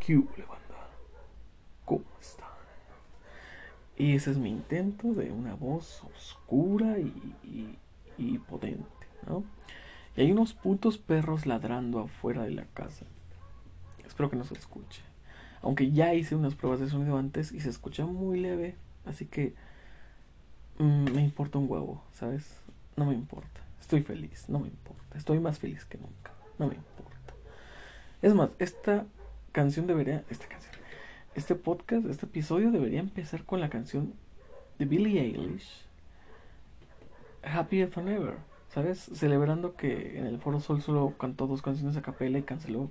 ¿Qué banda? ¿Cómo están? Y ese es mi intento de una voz oscura y, y, potente, ¿no? Y hay unos putos perros ladrando afuera de la casa. Espero que no se escuche. Aunque ya hice unas pruebas de sonido antes y se escucha muy leve. Así que mm, me importa un huevo, ¿sabes? No me importa. Estoy feliz, no me importa. Estoy más feliz que nunca. No me importa. Es más, esta canción debería, esta canción, este podcast, este episodio debería empezar con la canción de Billie Eilish, Happier Than Ever, ¿sabes? Celebrando que en el Foro Sol solo cantó dos canciones a capela y canceló.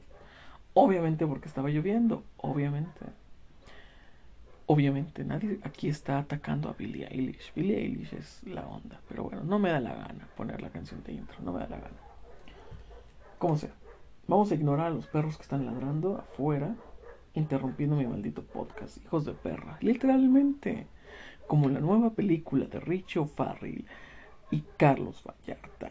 Obviamente porque estaba lloviendo, obviamente. Obviamente, nadie aquí está atacando a Billie Eilish. Billie Eilish es la onda, pero bueno, no me da la gana poner la canción de intro, no me da la gana. Como sea. Vamos a ignorar a los perros que están ladrando afuera, interrumpiendo mi maldito podcast. Hijos de perra. Literalmente. Como la nueva película de Richo Farrell y Carlos Vallarta.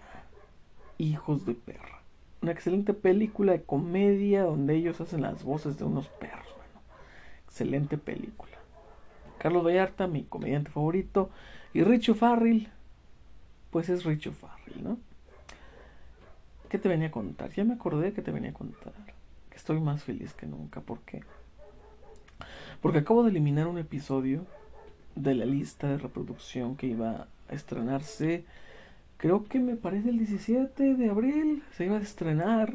Hijos de perra. Una excelente película de comedia donde ellos hacen las voces de unos perros. excelente película. Carlos Vallarta, mi comediante favorito. Y Richo Farrell, pues es Richo Farrell, ¿no? ¿Qué te venía a contar? Ya me acordé que te venía a contar. Que estoy más feliz que nunca. ¿Por qué? Porque acabo de eliminar un episodio de la lista de reproducción que iba a estrenarse. Creo que me parece el 17 de abril. Se iba a estrenar.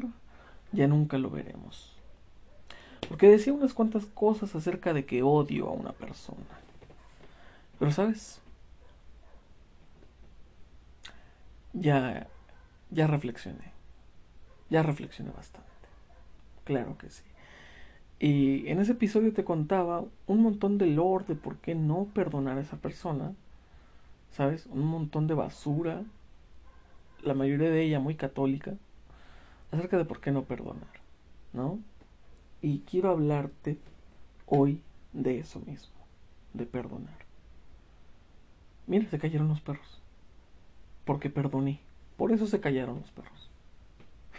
Ya nunca lo veremos. Porque decía unas cuantas cosas acerca de que odio a una persona. Pero sabes, ya, ya reflexioné. Ya reflexioné bastante. Claro que sí. Y en ese episodio te contaba un montón de lore de por qué no perdonar a esa persona. ¿Sabes? Un montón de basura. La mayoría de ella muy católica. Acerca de por qué no perdonar. ¿No? Y quiero hablarte hoy de eso mismo. De perdonar. Mira, se cayeron los perros. Porque perdoné. Por eso se callaron los perros.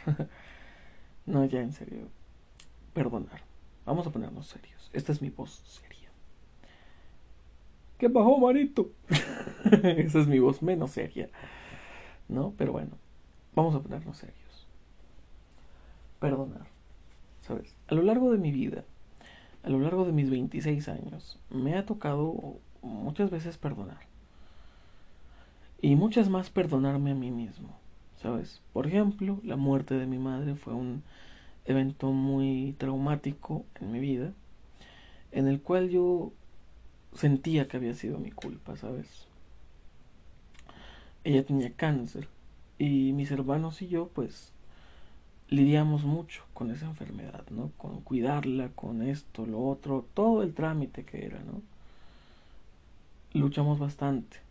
no, ya en serio. Perdonar. Vamos a ponernos serios. Esta es mi voz seria. ¿Qué bajó, manito? Esa es mi voz menos seria. ¿No? Pero bueno. Vamos a ponernos serios. Perdonar. ¿Sabes? A lo largo de mi vida, a lo largo de mis 26 años, me ha tocado muchas veces perdonar. Y muchas más perdonarme a mí mismo. ¿Sabes? Por ejemplo, la muerte de mi madre fue un evento muy traumático en mi vida, en el cual yo sentía que había sido mi culpa, ¿sabes? Ella tenía cáncer y mis hermanos y yo pues lidiamos mucho con esa enfermedad, ¿no? Con cuidarla, con esto, lo otro, todo el trámite que era, ¿no? Luchamos bastante.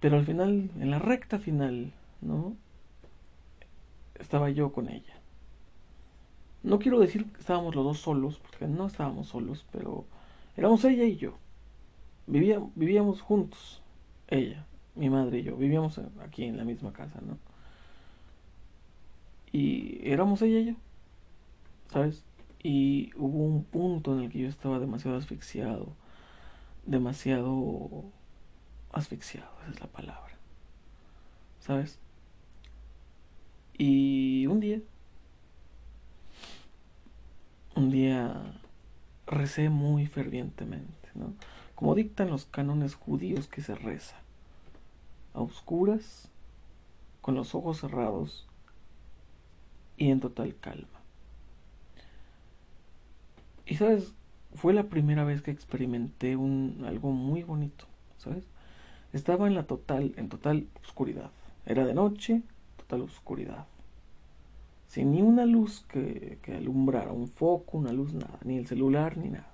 Pero al final, en la recta final, ¿no? Estaba yo con ella. No quiero decir que estábamos los dos solos, porque no estábamos solos, pero éramos ella y yo. Vivíamos, vivíamos juntos, ella, mi madre y yo. Vivíamos aquí en la misma casa, ¿no? Y éramos ella y yo, ¿sabes? Y hubo un punto en el que yo estaba demasiado asfixiado, demasiado asfixiado, esa es la palabra. ¿Sabes? Y un día, un día recé muy fervientemente, ¿no? Como dictan los cánones judíos que se reza, a oscuras, con los ojos cerrados y en total calma. Y sabes, fue la primera vez que experimenté un algo muy bonito, ¿sabes? Estaba en la total, en total oscuridad. Era de noche, total oscuridad. Sin ni una luz que, que alumbrara, un foco, una luz, nada, ni el celular, ni nada.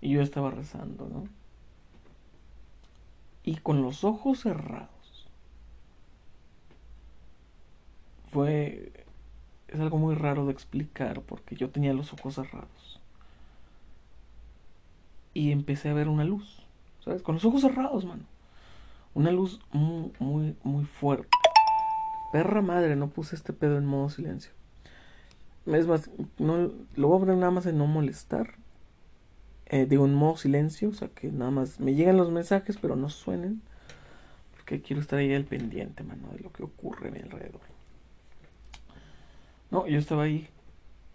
Y yo estaba rezando, ¿no? Y con los ojos cerrados. Fue... Es algo muy raro de explicar porque yo tenía los ojos cerrados. Y empecé a ver una luz ¿sabes? Con los ojos cerrados, mano. Una luz muy, muy, muy fuerte. Perra madre, no puse este pedo en modo silencio. Es más, no, lo voy a poner nada más en no molestar. Eh, de un modo silencio, o sea que nada más me llegan los mensajes, pero no suenen. Porque quiero estar ahí al pendiente, mano, de lo que ocurre a mi alrededor. No, yo estaba ahí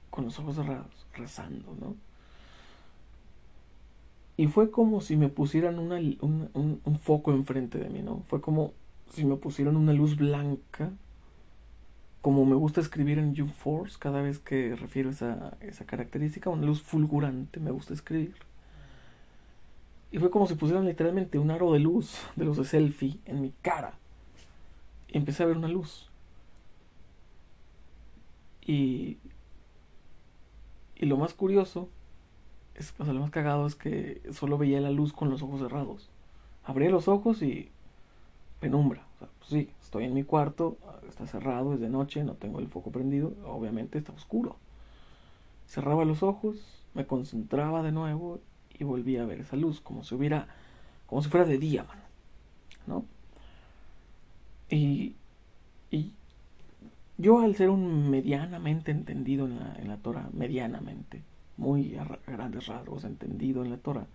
con los ojos cerrados, rezando, ¿no? Y fue como si me pusieran una, un, un, foco enfrente de mí, ¿no? Fue como si me pusieran una luz blanca, como me gusta escribir en Jump Force, cada vez que refiero esa, esa característica, una luz fulgurante, me gusta escribir. Y fue como si pusieran literalmente un aro de luz, de los de selfie, en mi cara. Y empecé a ver una luz. Y, y lo más curioso es, lo más cagado es que solo veía la luz con los ojos cerrados. Abría los ojos y penumbra. Pues sí, estoy en mi cuarto, está cerrado, es de noche, no tengo el foco prendido, obviamente está oscuro. Cerraba los ojos, me concentraba de nuevo y volvía a ver esa luz, como si hubiera, como si fuera de día, mano. ¿No? Y, y yo al ser un medianamente entendido en la, en la Torah, medianamente, muy a grandes rasgos entendido en la Torah,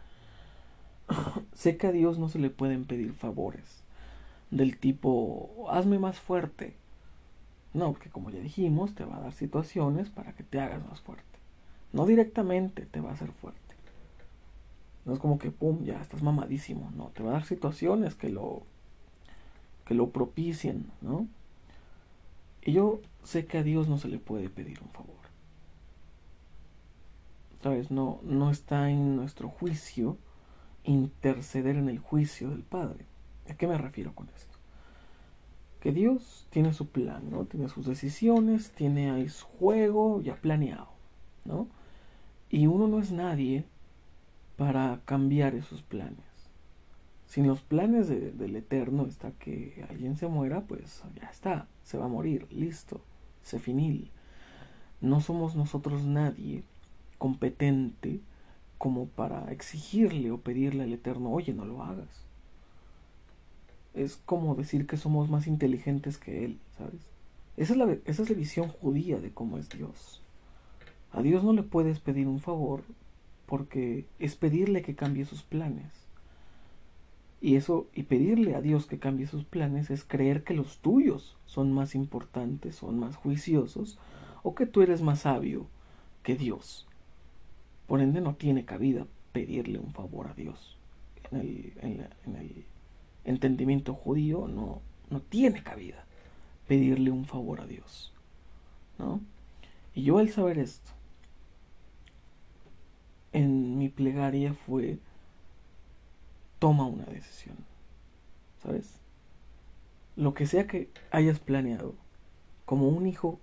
sé que a Dios no se le pueden pedir favores del tipo, hazme más fuerte. No, porque como ya dijimos, te va a dar situaciones para que te hagas más fuerte. No directamente te va a hacer fuerte. No es como que, pum, ya estás mamadísimo. No, te va a dar situaciones que lo, que lo propicien, ¿no? Y yo sé que a Dios no se le puede pedir un favor. ¿Sabes? No, no está en nuestro juicio interceder en el juicio del Padre. ¿A qué me refiero con esto? Que Dios tiene su plan, ¿no? Tiene sus decisiones, tiene ahí su juego ya planeado, ¿no? Y uno no es nadie para cambiar esos planes. Sin los planes del Eterno está que alguien se muera, pues ya está, se va a morir, listo, se finil. No somos nosotros nadie competente como para exigirle o pedirle al Eterno, oye, no lo hagas. Es como decir que somos más inteligentes que Él, ¿sabes? Esa es la, esa es la visión judía de cómo es Dios. A Dios no le puedes pedir un favor porque es pedirle que cambie sus planes. Y eso, y pedirle a Dios que cambie sus planes es creer que los tuyos son más importantes, son más juiciosos, o que tú eres más sabio que Dios. Por ende no tiene cabida pedirle un favor a Dios. En el, en el entendimiento judío no, no tiene cabida pedirle un favor a Dios. ¿No? Y yo al saber esto, en mi plegaria fue toma una decisión. ¿Sabes? Lo que sea que hayas planeado, como un hijo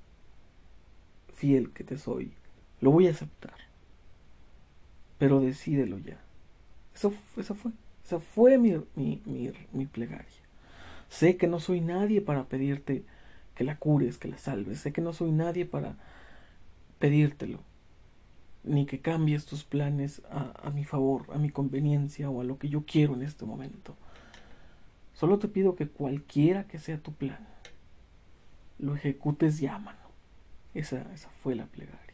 fiel que te soy, lo voy a aceptar. Pero decídelo ya. Eso, eso fue. Esa fue mi, mi, mi, mi plegaria. Sé que no soy nadie para pedirte que la cures, que la salves. Sé que no soy nadie para pedírtelo ni que cambies tus planes a, mi favor, a mi conveniencia o a lo que yo quiero en este momento. Solo te pido que cualquiera que sea tu plan, lo ejecutes ya, mano. Esa, esa fue la plegaria.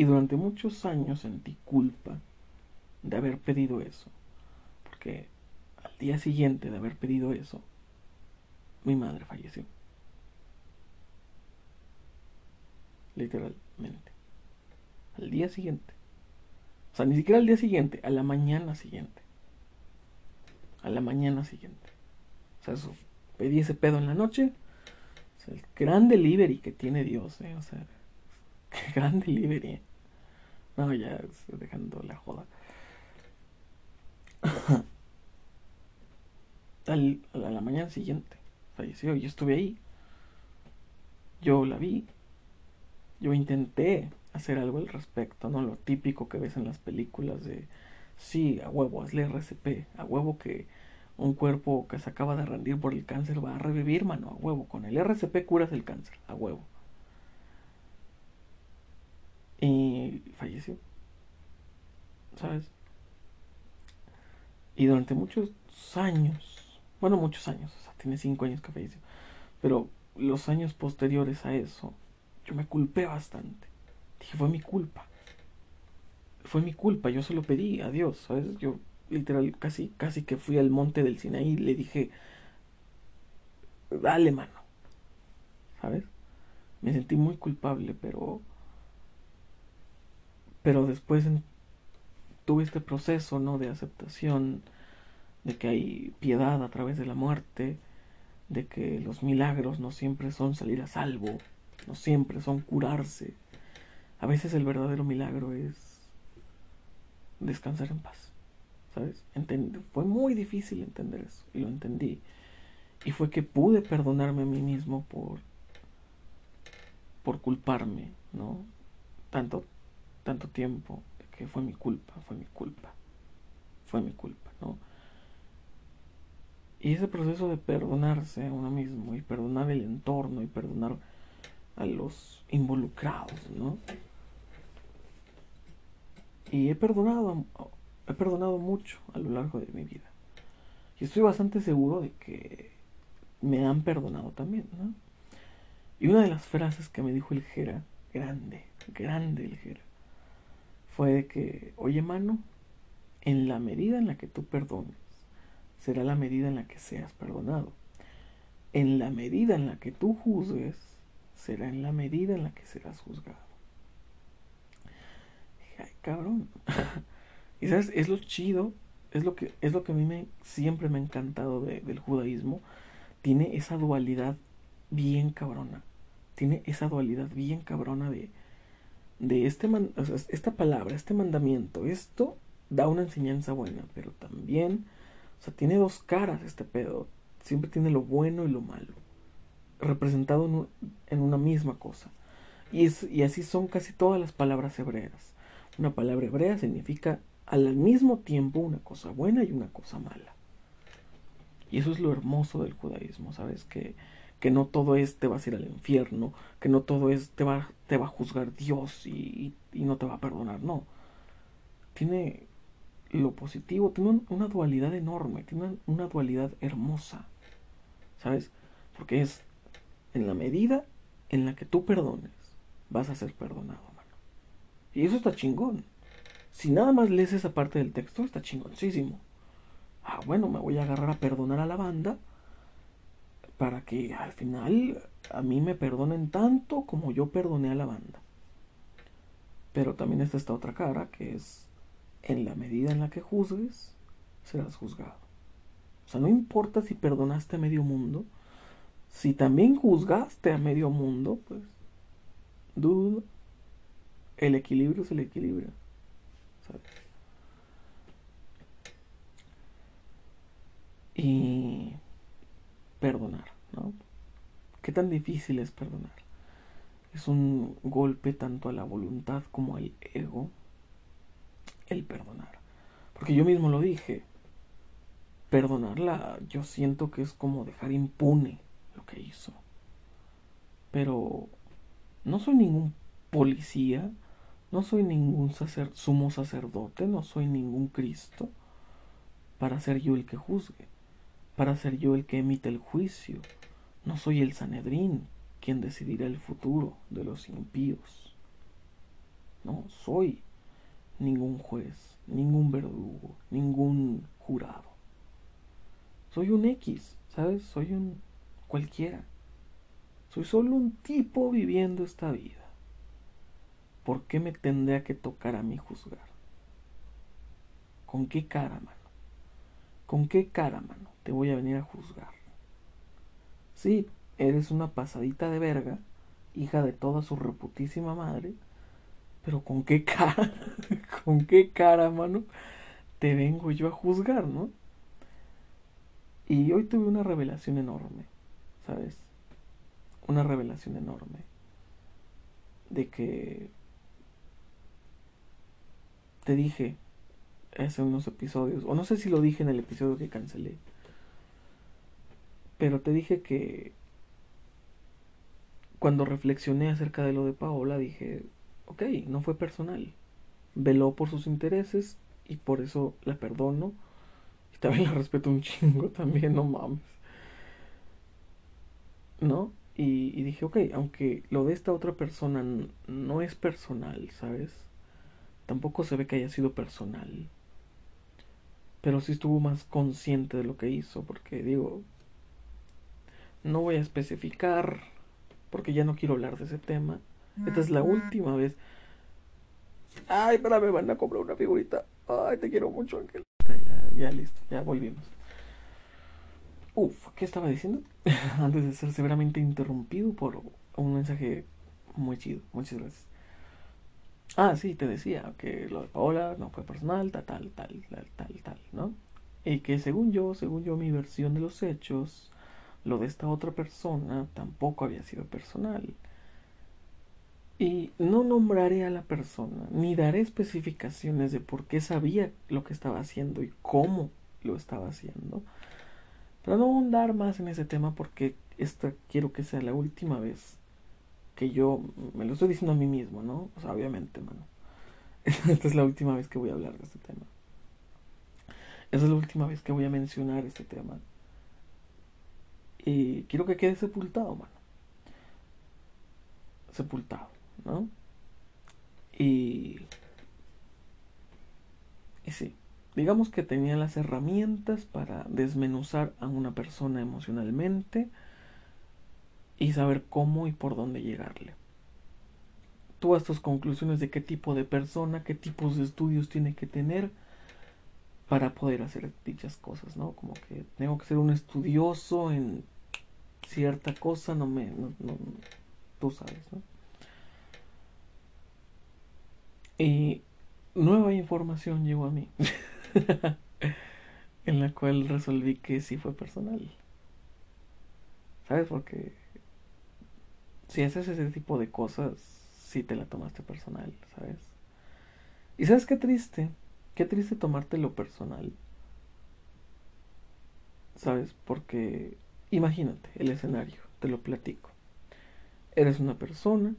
Y durante muchos años sentí culpa de haber pedido eso. Porque al día siguiente de haber pedido eso, mi madre falleció. Literalmente al día siguiente. O sea, ni siquiera al día siguiente, a la mañana siguiente. A la mañana siguiente. O sea, eso, pedí ese pedo en la noche. O sea, el gran delivery que tiene Dios, ¿eh? O sea, qué gran delivery. No, ya dejando la joda. Al, a la mañana siguiente falleció. Yo estuve ahí. Yo la vi. Yo intenté hacer algo al respecto, ¿no? Lo típico que ves en las películas de, sí, a huevo, hazle RCP, a huevo que un cuerpo que se acaba de rendir por el cáncer va a revivir, mano, a huevo, con el RCP curas el cáncer, a huevo. Y falleció, ¿sabes? Y durante muchos años, bueno, muchos años, o sea, tiene cinco años que falleció, pero los años posteriores a eso, yo me culpé bastante. Dije, fue mi culpa. Fue mi culpa, yo se lo pedí a Dios, ¿sabes? Yo literal casi, casi que fui al monte del Sinaí y le dije, dale mano, ¿sabes? Me sentí muy culpable, pero... Pero después tuve este proceso, ¿no? De aceptación, de que hay piedad a través de la muerte, de que los milagros no siempre son salir a salvo, no siempre son curarse. A veces el verdadero milagro es descansar en paz. ¿Sabes? fue muy difícil entender eso y lo entendí. Y fue que pude perdonarme a mí mismo por por culparme, ¿no? Tanto tanto tiempo que fue mi culpa, fue mi culpa. Fue mi culpa, ¿no? Y ese proceso de perdonarse a uno mismo y perdonar el entorno y perdonar a los involucrados, ¿no? Y he perdonado, he perdonado mucho a lo largo de mi vida. Y estoy bastante seguro de que me han perdonado también, ¿no? Y una de las frases que me dijo el Jera, grande, grande el Jera, fue de que, oye mano, en la medida en la que tú perdones, será la medida en la que seas perdonado. En la medida en la que tú juzgues, será en la medida en la que serás juzgado. Ay, cabrón. y sabes, es lo chido, es lo que, es lo que a mí me, siempre me ha encantado del judaísmo. Tiene esa dualidad bien cabrona. Tiene esa dualidad bien cabrona de, de este esta palabra, este mandamiento. Esto da una enseñanza buena, pero también, o sea, tiene dos caras este pedo. Siempre tiene lo bueno y lo malo representado en, una misma cosa. Y, es, y así son casi todas las palabras hebreas. Una palabra hebrea significa al mismo tiempo una cosa buena y una cosa mala. Y eso es lo hermoso del judaísmo, ¿sabes? Que, que no todo es te vas a ir al infierno, que no todo es te va, te va a juzgar Dios y, y no te va a perdonar, no. Tiene lo positivo, tiene una dualidad enorme, tiene una dualidad hermosa, ¿sabes? Porque es en la medida en la que tú perdones, vas a ser perdonado, mano. Y eso está chingón. Si nada más lees esa parte del texto, está chingoncísimo. Ah, bueno, me voy a agarrar a perdonar a la banda para que al final a mí me perdonen tanto como yo perdoné a la banda. Pero también está esta otra cara que es en la medida en la que juzgues, serás juzgado. O sea, no importa si perdonaste a medio mundo, si también juzgaste a medio mundo, pues, dudo, el equilibrio es el equilibrio. ¿sabes? Y perdonar, ¿no? ¿Qué tan difícil es perdonar? Es un golpe tanto a la voluntad como al ego el perdonar. Porque yo mismo lo dije, perdonarla yo siento que es como dejar impune que hizo. Pero no soy ningún policía, no soy ningún sumo sacerdote, no soy ningún Cristo para ser yo el que juzgue, para ser yo el que emite el juicio. No soy el Sanedrín quien decidirá el futuro de los impíos. No soy ningún juez, ningún verdugo, ningún jurado. Soy un X, ¿sabes? Soy un cualquiera. Soy solo un tipo viviendo esta vida. ¿Por qué me tendría que tocar a mí juzgar? ¿Con qué cara, mano? ¿Con qué cara, mano? Te voy a venir a juzgar. Sí, eres una pasadita de verga, hija de toda su reputísima madre, pero ¿con qué cara? ¿Con qué cara, mano? Te vengo yo a juzgar, ¿no? Y hoy tuve una revelación enorme. ¿sabes? Una revelación enorme de que te dije hace unos episodios, o no sé si lo dije en el episodio que cancelé, pero te dije que cuando reflexioné acerca de lo de Paola dije, ok, no fue personal, veló por sus intereses y por eso la perdono y también la respeto un chingo también, no mames. ¿no? Y, dije, ok, aunque lo de esta otra persona no es personal, ¿sabes? Tampoco se ve que haya sido personal. Pero sí estuvo más consciente de lo que hizo, porque digo, no voy a especificar, porque ya no quiero hablar de ese tema. Esta es la última vez. Ay, espérame, van a comprar una figurita. Ay, te quiero mucho, Ángel. Ya, ya listo, ya volvimos. Uf, ¿qué estaba diciendo? Antes de ser severamente interrumpido por un mensaje muy chido. Muchas gracias. Ah, sí, te decía que lo de Paola no fue personal, tal, tal, tal, tal, tal, ¿no? Y que según yo, según yo, mi versión de los hechos, lo de esta otra persona tampoco había sido personal. Y no nombraré a la persona, ni daré especificaciones de por qué sabía lo que estaba haciendo y cómo lo estaba haciendo. Pero no ahondar más en ese tema porque esta quiero que sea la última vez que yo me lo estoy diciendo a mí mismo, ¿no? O sea, obviamente, mano. Esta es la última vez que voy a hablar de este tema. Esta es la última vez que voy a mencionar este tema. Y quiero que quede sepultado, mano. Sepultado, ¿no? Y... Y sí, digamos que tenía las herramientas para desmenuzar a una persona emocionalmente y saber cómo y por dónde llegarle. Todas tus conclusiones de qué tipo de persona, qué tipos de estudios tiene que tener para poder hacer dichas cosas, ¿no? Como que tengo que ser un estudioso en cierta cosa, no me, tú sabes, ¿no? Y nueva información llegó a mí. en la cual resolví que sí fue personal. ¿Sabes? Porque si haces ese tipo de cosas, sí te la tomaste personal, ¿sabes? Y sabes qué triste, qué triste tomártelo personal. ¿Sabes? Porque imagínate el escenario, te lo platico. Eres una persona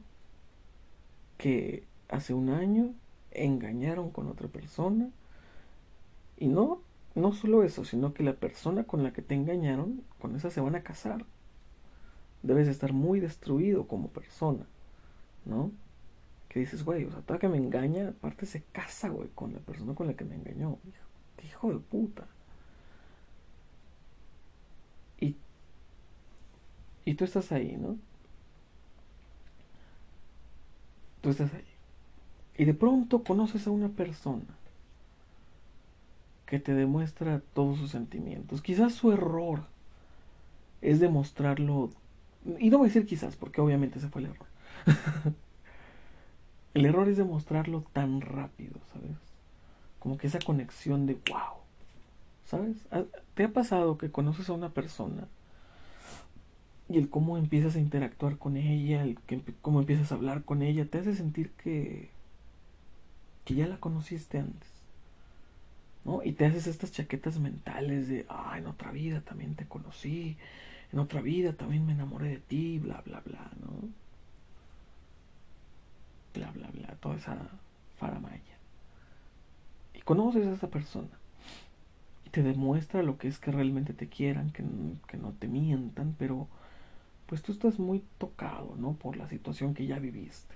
que hace un año engañaron con otra persona y no, no solo eso, sino que la persona con la que te engañaron, con esa se van a casar. Debes estar muy destruido como persona, ¿no? Que dices, güey, o sea, toda que me engaña, aparte se casa, güey, con la persona con la que me engañó. Hijo, hijo de puta. Y, y tú estás ahí, ¿no? Tú estás ahí. Y de pronto conoces a una persona que te demuestra todos sus sentimientos. Quizás su error es demostrarlo, y no voy a decir quizás, porque obviamente ese fue el error. el error es demostrarlo tan rápido, ¿sabes? Como que esa conexión de wow, ¿sabes? ¿Te ha pasado que conoces a una persona y el cómo empiezas a interactuar con ella, el que, cómo empiezas a hablar con ella, te hace sentir que, que ya la conociste antes? ¿no? Y te haces estas chaquetas mentales de, ah, en otra vida también te conocí, en otra vida también me enamoré de ti, bla, bla, bla, ¿no? Bla, bla, bla, toda esa faramaya. Y conoces a esa persona y te demuestra lo que es que realmente te quieran, que, que no te mientan, pero pues tú estás muy tocado, ¿no? Por la situación que ya viviste.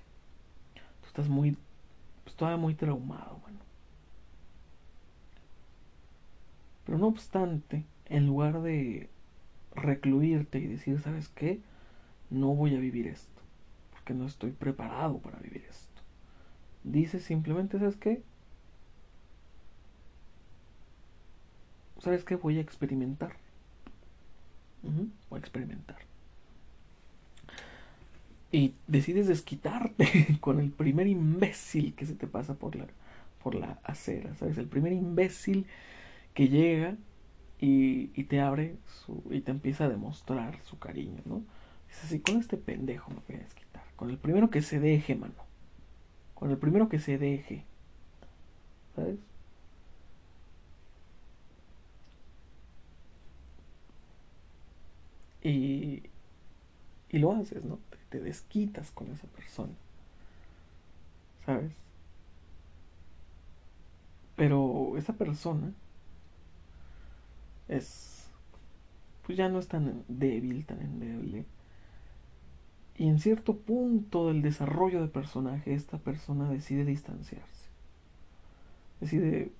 Tú estás muy, pues todavía muy traumado, bueno. Pero no obstante, en lugar de recluirte y decir, ¿sabes qué? No voy a vivir esto, porque no estoy preparado para vivir esto. Dices simplemente, ¿sabes qué? ¿Sabes qué? Voy a experimentar. voy a experimentar. Y decides desquitarte con el primer imbécil que se te pasa por la, por la acera, ¿sabes? El primer imbécil que llega y, te abre su, y te empieza a demostrar su cariño, ¿no? Es así, con este pendejo me voy a desquitar. Con el primero que se deje, mano. Con el primero que se deje. ¿Sabes? Y, y lo haces, ¿no? Te, desquitas con esa persona. ¿Sabes? Pero esa persona es pues ya no es tan débil, tan endeble Y en cierto punto del desarrollo de personaje, esta persona decide distanciarse. Decide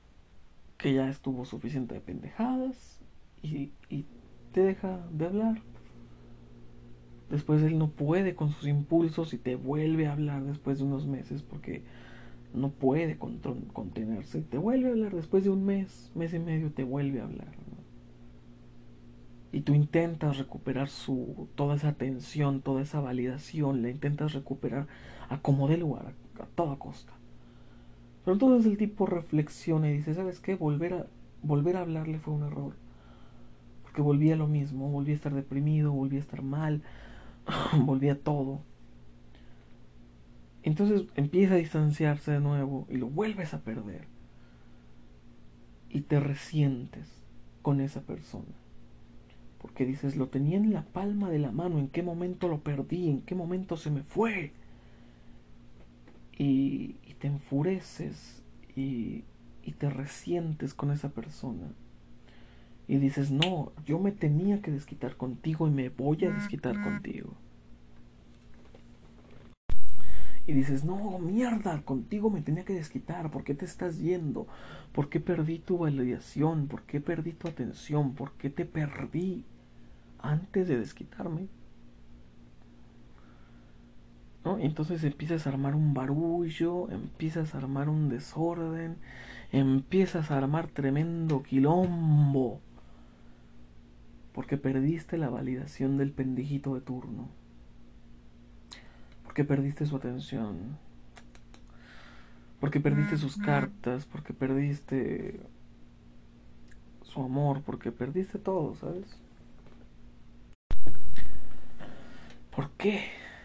que ya estuvo suficiente de pendejadas y, te deja de hablar. Después él no puede con sus impulsos y te vuelve a hablar después de unos meses porque no puede contenerse. Te vuelve a hablar después de un mes, mes y medio, te vuelve a hablar y tú intentas recuperar su toda esa atención, toda esa validación, la intentas recuperar a como de lugar, a, toda costa. Pero entonces el tipo reflexiona y dice, ¿sabes qué? Volver a, volver a hablarle fue un error. Porque volví a lo mismo, volví a estar deprimido, volví a estar mal, volví a todo. Entonces empieza a distanciarse de nuevo y lo vuelves a perder. Y te resientes con esa persona. Porque dices, lo tenía en la palma de la mano, ¿en qué momento lo perdí? ¿En qué momento se me fue? Y, te enfureces y, y te resientes con esa persona. Y dices, no, yo me tenía que desquitar contigo y me voy a desquitar contigo. Y dices, no, mierda, contigo me tenía que desquitar, ¿por qué te estás yendo? ¿Por qué perdí tu validación? ¿Por qué perdí tu atención? ¿Por qué te perdí? Antes de desquitarme. ¿No? Entonces empiezas a armar un barullo, empiezas a armar un desorden, empiezas a armar tremendo quilombo. Porque perdiste la validación del pendejito de turno. Porque perdiste su atención. Porque perdiste sus cartas. Porque perdiste su amor. Porque perdiste todo, ¿sabes? ¿por qué?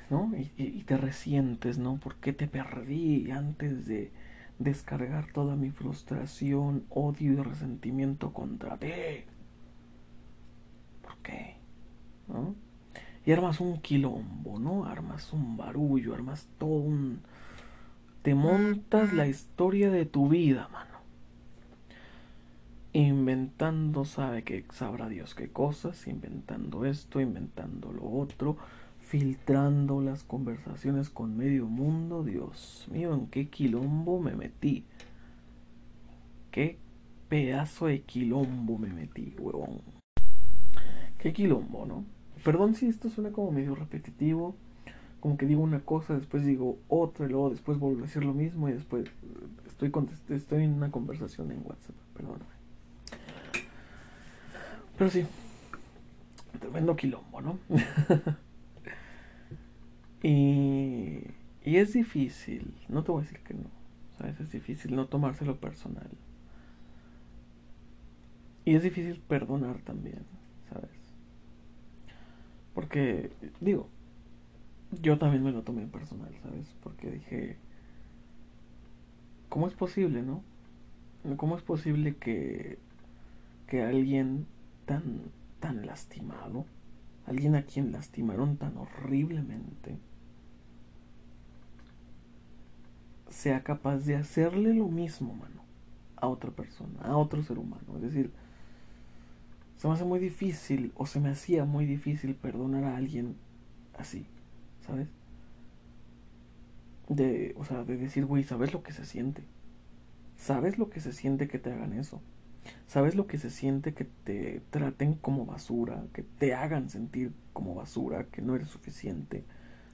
¿No? Y, te resientes, ¿no? ¿Por qué te perdí antes de descargar toda mi frustración, odio y resentimiento contra ti? ¿Por qué? ¿No? Y armas un quilombo, ¿no? Armas un barullo, armas todo un... Te montas la historia de tu vida, mano. Inventando, sabe que sabrá Dios qué cosas, inventando esto, inventando lo otro, filtrando las conversaciones con medio mundo. Dios mío, en qué quilombo me metí. Qué pedazo de quilombo me metí, huevón. Qué quilombo, ¿no? Perdón si esto suena como medio repetitivo. Como que digo una cosa, después digo otra, y luego después vuelvo a decir lo mismo y después estoy, estoy en una conversación en WhatsApp, perdóname. Pero sí, tremendo quilombo, ¿no? Y, y es difícil, no te voy a decir que no, ¿sabes? Es difícil no tomárselo personal. Y es difícil perdonar también, ¿sabes? Porque, digo, yo también me lo tomé personal, ¿sabes? Porque dije, ¿cómo es posible, no? ¿Cómo es posible que, que alguien tan, tan lastimado, alguien a quien lastimaron tan horriblemente, sea capaz de hacerle lo mismo, mano, a otra persona, a otro ser humano. Es decir, se me hace muy difícil, o se me hacía muy difícil perdonar a alguien así, ¿sabes? De, o sea, de decir, güey, ¿sabes lo que se siente? ¿Sabes lo que se siente que te hagan eso? ¿Sabes lo que se siente que te traten como basura, que te hagan sentir como basura, que no eres suficiente?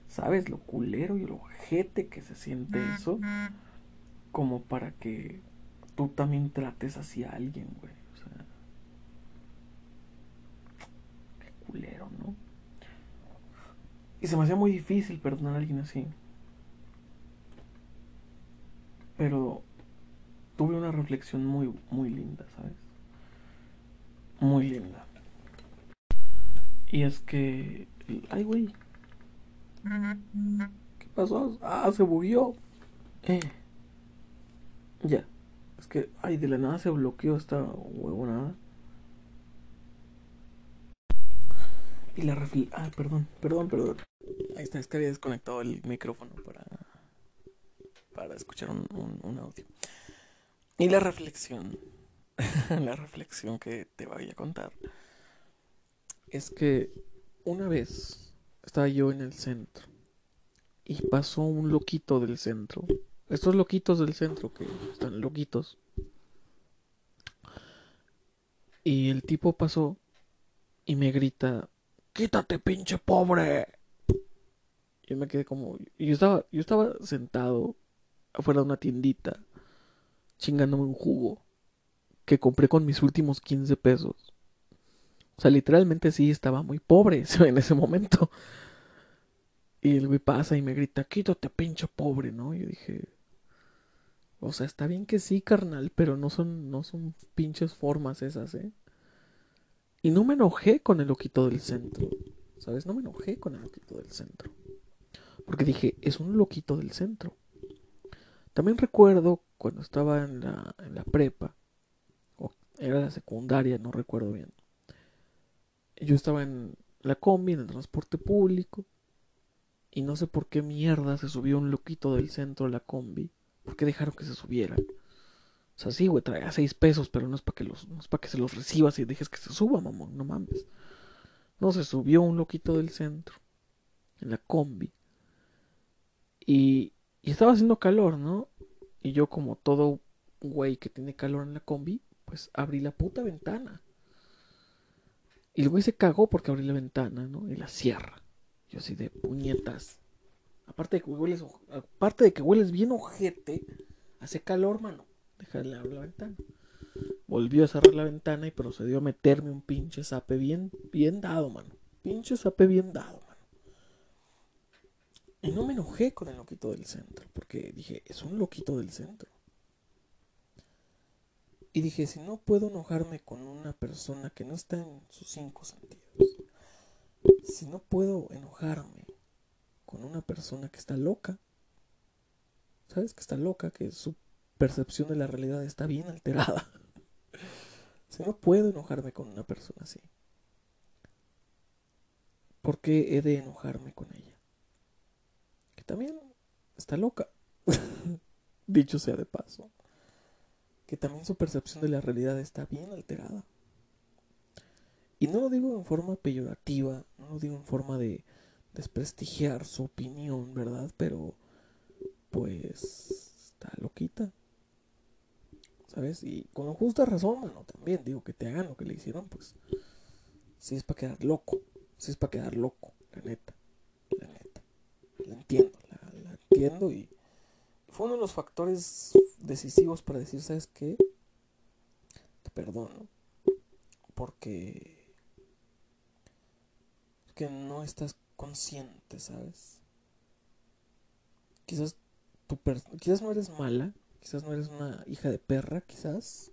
¿Sabes lo culero y lo ojete que se siente eso? Como para que tú también trates así a alguien, güey. O sea, qué culero, ¿no? Y se me hacía muy difícil perdonar a alguien así. Pero tuve una reflexión muy, muy linda, ¿sabes? Muy linda. Y es que... Ay, güey. ¿Qué pasó? Ah, se bugueó. Eh. Ya. Es que, ay, de la nada se bloqueó esta huevonada. Y la refli... Ah, perdón, perdón, perdón. Ahí está, es que había desconectado el micrófono para... Para escuchar un, un audio. Y la reflexión... la reflexión que te voy a contar. Es que una vez estaba yo en el centro y pasó un loquito del centro. Estos loquitos del centro que están loquitos. Y el tipo pasó y me grita, quítate pinche pobre. Y me quedé como, yo estaba, yo estaba sentado afuera de una tiendita chingándome un jugo que compré con mis últimos 15 pesos. O sea, literalmente sí estaba muy pobre en ese momento. Y el güey pasa y me grita, quítate pinche pobre, ¿no? Yo dije, o sea, está bien que sí, carnal, pero no son, no son pinches formas esas, ¿eh? Y no me enojé con el loquito del centro, ¿sabes? No me enojé con el loquito del centro. Porque dije, es un loquito del centro. También recuerdo cuando estaba en la, en la prepa, o era la secundaria, no recuerdo bien. Yo estaba en la combi, en el transporte público, y no sé por qué mierda se subió un loquito del centro de la combi. ¿Por qué dejaron que se subieran? O sea, sí, güey, trae seis pesos, pero no es para que los, no es para que se los recibas y dejes que se suba, mamón, no mames. No, se subió un loquito del centro, en la combi. Y, y estaba haciendo calor, ¿no? Y yo, como todo güey que tiene calor en la combi, pues abrí la puta ventana. Y el güey se cagó porque abrí la ventana, ¿no? Y la cierra. Yo así de puñetas. Aparte de que hueles, aparte de que hueles bien ojete, hace calor, mano. Déjale abrir la ventana. Volvió a cerrar la ventana y procedió a meterme un pinche zape bien, bien dado, mano. Pinche zape bien dado, mano. Y no me enojé con el loquito del centro, porque dije, es un loquito del centro. Y dije, si no puedo enojarme con una persona que no está en sus cinco sentidos, si no puedo enojarme con una persona que está loca, ¿sabes? Que está loca, que su percepción de la realidad está bien alterada. si no puedo enojarme con una persona así, ¿por qué he de enojarme con ella? Que también está loca, dicho sea de paso, que también su percepción de la realidad está bien alterada. Y no lo digo en forma peyorativa, no lo digo en forma de desprestigiar su opinión, ¿verdad? Pero, pues, está loquita. ¿Sabes? Y con justa razón, mano, también digo que te hagan lo que le hicieron, pues, si es para quedar loco, si es para quedar loco, la neta, la neta. La entiendo, la, la entiendo y fue uno de los factores decisivos para decir, ¿sabes qué? Te perdono. Porque que no estás consciente, ¿sabes? Quizás tu quizás no eres mala, quizás no eres una hija de perra, quizás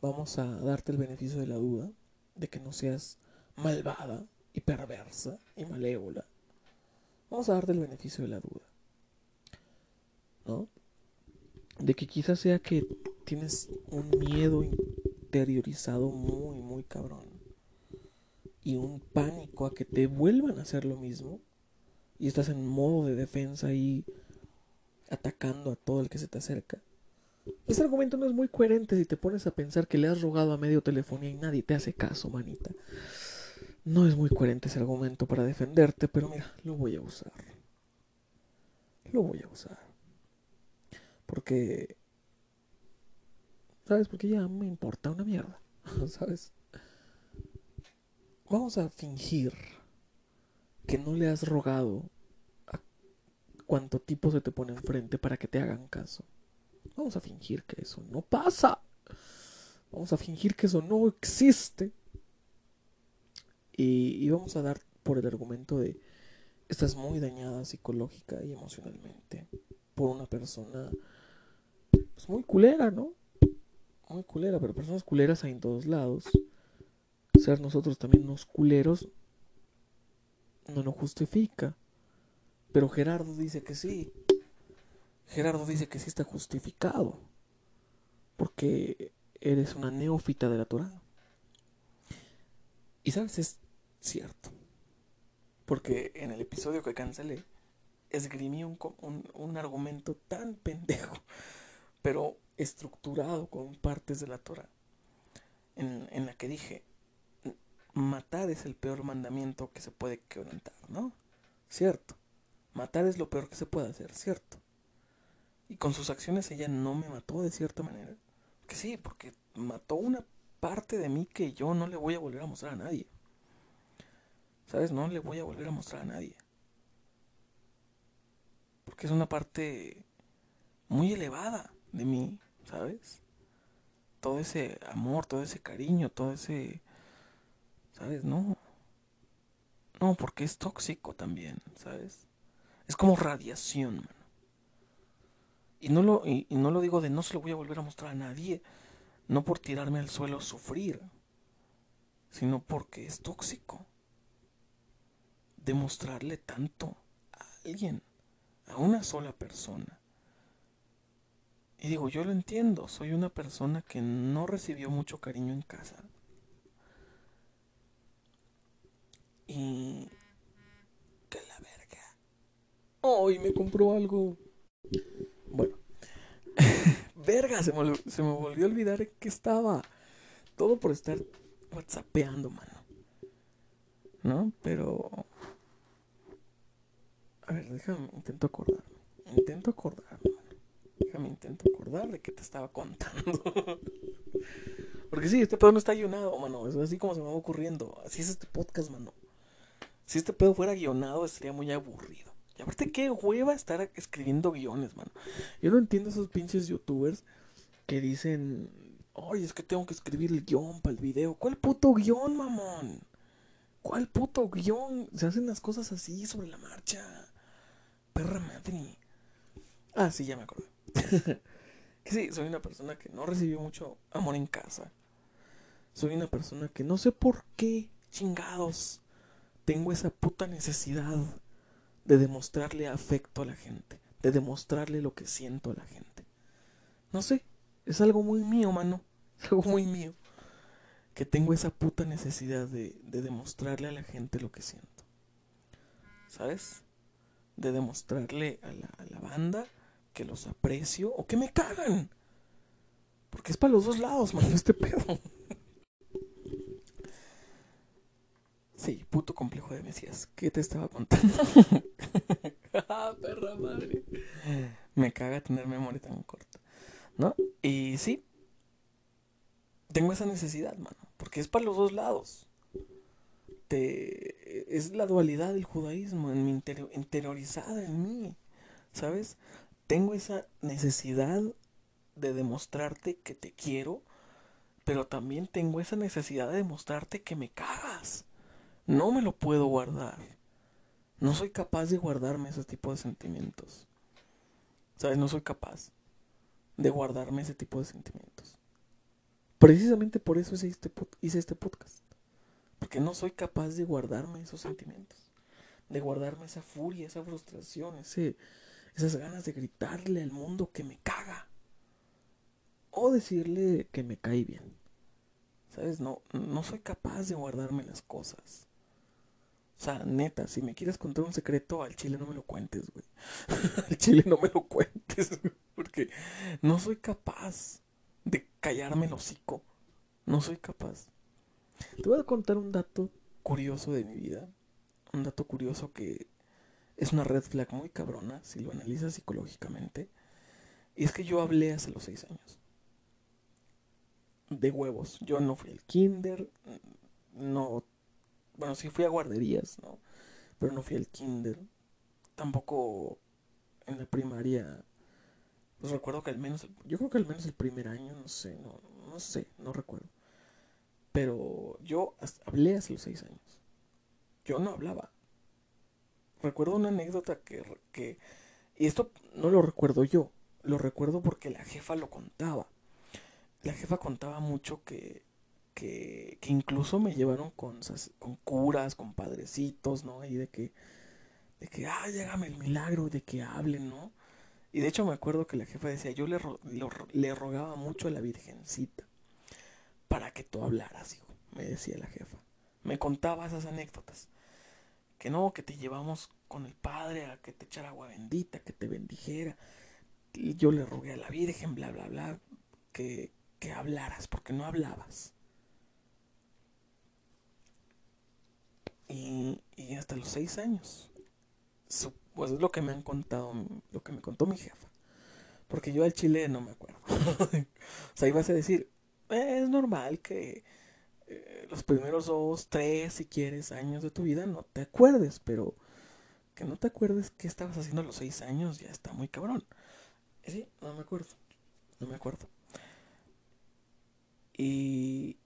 vamos a darte el beneficio de la duda de que no seas malvada y perversa y malévola. Vamos a darte el beneficio de la duda. ¿No? De que quizás sea que tienes un miedo interiorizado muy, muy cabrón y un pánico a que te vuelvan a hacer lo mismo y estás en modo de defensa y atacando a todo el que se te acerca. Ese argumento no es muy coherente si te pones a pensar que le has rogado a medio telefonía y nadie te hace caso, manita. No es muy coherente ese argumento para defenderte, pero mira, lo voy a usar. Lo voy a usar. Porque... ¿Sabes? Porque ya me importa una mierda. ¿Sabes? Vamos a fingir que no le has rogado a cuánto tipo se te pone enfrente para que te hagan caso. Vamos a fingir que eso no pasa. Vamos a fingir que eso no existe. Y, vamos a dar por el argumento de estás muy dañada psicológica y emocionalmente por una persona pues, muy culera, ¿no? Muy culera, pero personas culeras hay en todos lados ser nosotros también unos culeros no nos justifica. Pero Gerardo dice que sí. Gerardo dice que sí está justificado. Porque eres una neófita de la Torah. Y sabes, es cierto. Porque en el episodio que cancelé, esgrimí un, un, argumento tan pendejo, pero estructurado con partes de la Torah, en, en la que dije, matar es el peor mandamiento que se puede quebrantar, ¿no? cierto. Matar es lo peor que se puede hacer, cierto. Y con sus acciones ella no me mató de cierta manera. Que sí, porque mató una parte de mí que yo no le voy a volver a mostrar a nadie. ¿Sabes? No le voy a volver a mostrar a nadie. Porque es una parte muy elevada de mí, ¿sabes? Todo ese amor, todo ese cariño, todo ese... ¿Sabes? No. No, porque es tóxico también, ¿sabes? Es como radiación, mano. Y no lo, y, no lo digo de no se lo voy a volver a mostrar a nadie, no por tirarme al suelo a sufrir, sino porque es tóxico. Demostrarle tanto a alguien, a una sola persona. Y digo, yo lo entiendo, soy una persona que no recibió mucho cariño en casa. Y... Que la verga. Hoy me compró algo. Bueno. verga, se me, se me volvió a olvidar que estaba. Todo por estar whatsappeando, mano. ¿No? Pero... A ver, déjame, intento acordar. Intento acordar, Déjame, intento acordar de qué te estaba contando. Porque sí, este pedo no está guionado, mano. Es así como se me va ocurriendo. Así es este podcast, mano. Si este pedo fuera guionado, sería muy aburrido. Y aparte, qué hueva estar escribiendo guiones, mano. Yo no entiendo esos pinches youtubers que dicen, ay, es que tengo que escribir el guion para el video. ¿Cuál puto guion, mamón? ¿Cuál puto guion? Se hacen las cosas así sobre la marcha. Perra madre. Ah, sí, ya me acordé. sí, soy una persona que no recibió mucho amor en casa. Soy una persona que no sé por qué, chingados, tengo esa puta necesidad de demostrarle afecto a la gente, de demostrarle lo que siento a la gente. No sé, es algo muy mío, mano, es algo muy mío, que tengo esa puta necesidad de, de demostrarle a la gente lo que siento. ¿Sabes? De demostrarle a la, a la banda que los aprecio o que me cagan. Porque es para los dos lados, mano, este pedo. Sí, puto complejo de Mesías. ¿Qué te estaba contando? ah, perra madre. Me caga tener memoria tan corta. ¿No? Y sí. Tengo esa necesidad, mano. Porque es para los dos lados. Te... Es la dualidad del judaísmo en mi interiorizada en mí. ¿Sabes? Tengo esa necesidad de demostrarte que te quiero. Pero también tengo esa necesidad de demostrarte que me cagas no me lo puedo guardar. No soy capaz de guardarme ese tipo de sentimientos. ¿Sabes? No soy capaz de guardarme ese tipo de sentimientos. Precisamente por eso hice este, hice este podcast. Porque no soy capaz de guardarme esos sentimientos. De guardarme esa furia, esa frustración, ese, esas ganas de gritarle al mundo que me caga. O decirle que me cae bien. ¿Sabes? No, no soy capaz de guardarme las cosas. O sea, neta, si me quieres contar un secreto, al chile no me lo cuentes, güey. al chile no me lo cuentes, porque no soy capaz de callarme el hocico. No soy capaz. Te voy a contar un dato curioso de mi vida. Un dato curioso que es una red flag muy cabrona si lo analizas psicológicamente. Y es que yo hablé hace los seis años. De huevos. Yo no fui al kinder. No bueno, sí fui a guarderías, ¿no? Pero no fui al kinder. Tampoco en la primaria. Pues recuerdo que al menos, yo creo que al menos el primer año, no sé, no, no sé, no recuerdo. Pero yo hablé hace los seis años. Yo no hablaba. Recuerdo una anécdota que, que, y esto no lo recuerdo yo, lo recuerdo porque la jefa lo contaba. La jefa contaba mucho que que, incluso me llevaron con, con curas, con padrecitos, ¿no? Y de que, de que, ah, llegame el milagro, de que hablen, ¿no? Y de hecho me acuerdo que la jefa decía, yo le, le rogaba mucho a la Virgencita para que tú hablaras, hijo, me decía la jefa. Me contaba esas anécdotas. Que no, que te llevamos con el Padre a que te echara agua bendita, que te bendijera. Y yo le rogué a la Virgen, bla, bla, bla, que, que hablaras, porque no hablabas. Y, hasta los seis años. pues es lo que me han contado, lo que me contó mi jefa. Porque yo al chile no me acuerdo. o sea, ibas a decir, eh, es normal que eh, los primeros dos, tres, si quieres, años de tu vida no te acuerdes, pero que no te acuerdes qué estabas haciendo a los seis años ya está muy cabrón. Y sí, no me acuerdo. No me acuerdo. Y.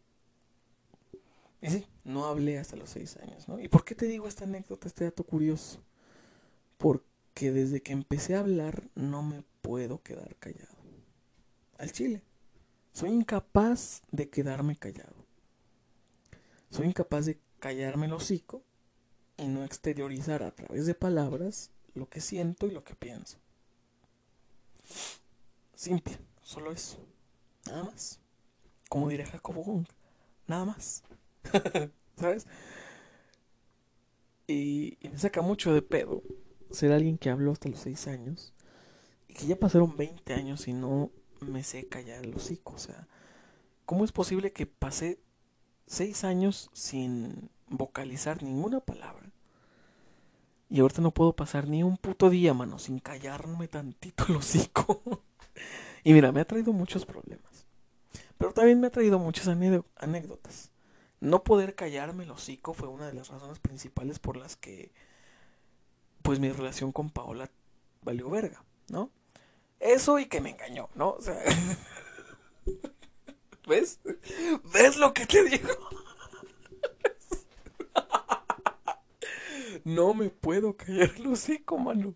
Y sí, no hablé hasta los seis años, ¿no? ¿Y por qué te digo esta anécdota, este dato curioso? Porque desde que empecé a hablar no me puedo quedar callado. Al chile. Soy incapaz de quedarme callado. Soy incapaz de callarme el hocico y no exteriorizar a través de palabras lo que siento y lo que pienso. Simple, solo eso. Nada más. Como diría Jacobo Wong. Nada más. ¿Sabes? Y, y, me saca mucho de pedo ser alguien que habló hasta los 6 años y que ya pasaron 20 años y no me sé callar el hocico. O sea, ¿cómo es posible que pasé 6 años sin vocalizar ninguna palabra? Y ahorita no puedo pasar ni un puto día, mano, sin callarme tantito el hocico. y mira, me ha traído muchos problemas. Pero también me ha traído muchas anécdotas. No poder callarme el hocico fue una de las razones principales por las que, pues, mi relación con Paola valió verga, ¿no? Eso y que me engañó, ¿no? O sea, ¿ves? ¿Ves lo que te digo? No me puedo callar el hocico, mano.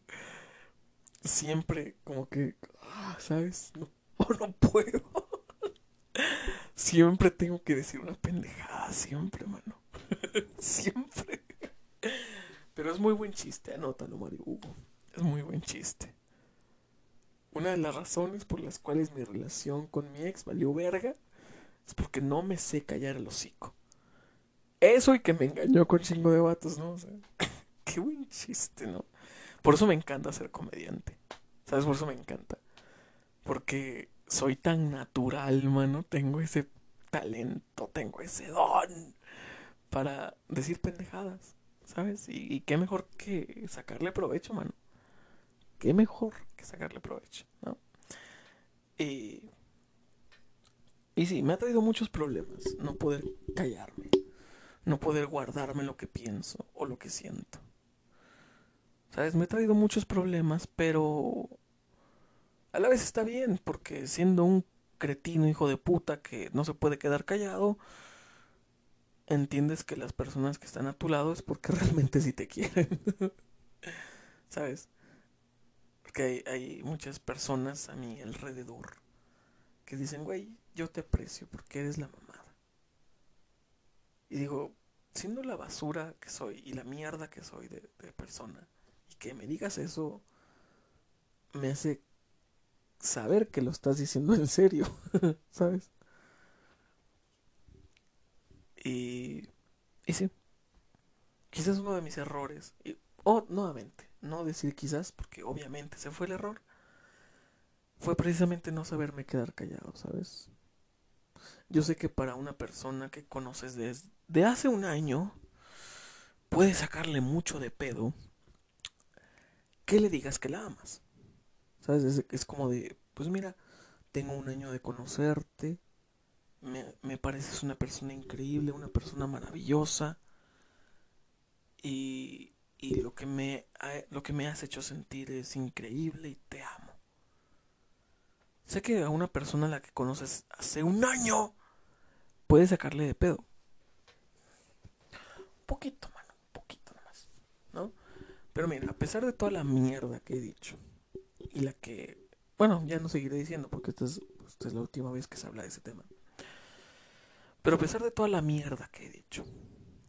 Siempre como que, ah, ¿sabes? No, no puedo. Siempre tengo que decir una pendejada, siempre, mano. siempre. Pero es muy buen chiste, anótalo, Mario Hugo. Es muy buen chiste. Una de las razones por las cuales mi relación con mi ex valió verga es porque no me sé callar el hocico. Eso y que me engañó con chingo de vatos, ¿no? O sea, qué buen chiste, ¿no? Por eso me encanta ser comediante. ¿Sabes? Por eso me encanta. Porque soy tan natural, mano. Tengo ese talento, tengo ese don para decir pendejadas, ¿sabes? Y, qué mejor que sacarle provecho, mano. Qué mejor que sacarle provecho, ¿no? Y, y sí, me ha traído muchos problemas no poder callarme, no poder guardarme lo que pienso o lo que siento. ¿Sabes? Me ha traído muchos problemas, pero a la vez está bien, porque siendo un cretino hijo de puta que no se puede quedar callado, entiendes que las personas que están a tu lado es porque realmente sí te quieren. ¿Sabes? Porque hay, hay, muchas personas a mi alrededor que dicen, güey, yo te aprecio porque eres la mamada. Y digo, siendo la basura que soy y la mierda que soy de, persona, que me digas eso, me hace saber que lo estás diciendo en serio, ¿sabes? Y, y sí, quizás uno de mis errores, y, nuevamente, no decir quizás, porque obviamente se fue el error, fue precisamente no saberme quedar callado, ¿sabes? Yo sé que para una persona que conoces desde hace un año, puede sacarle mucho de pedo que le digas que la amas. ¿Sabes? Es, como de, pues mira, tengo un año de conocerte, me, me pareces una persona increíble, una persona maravillosa, y, y lo, que me, lo que me has hecho sentir es increíble y te amo. Sé que a una persona a la que conoces hace un año puedes sacarle de pedo. Un poquito. Pero mira, a pesar de toda la mierda que he dicho, y la que, bueno, ya no seguiré diciendo porque esta es, la última vez que se habla de ese tema. Pero a pesar de toda la mierda que he dicho,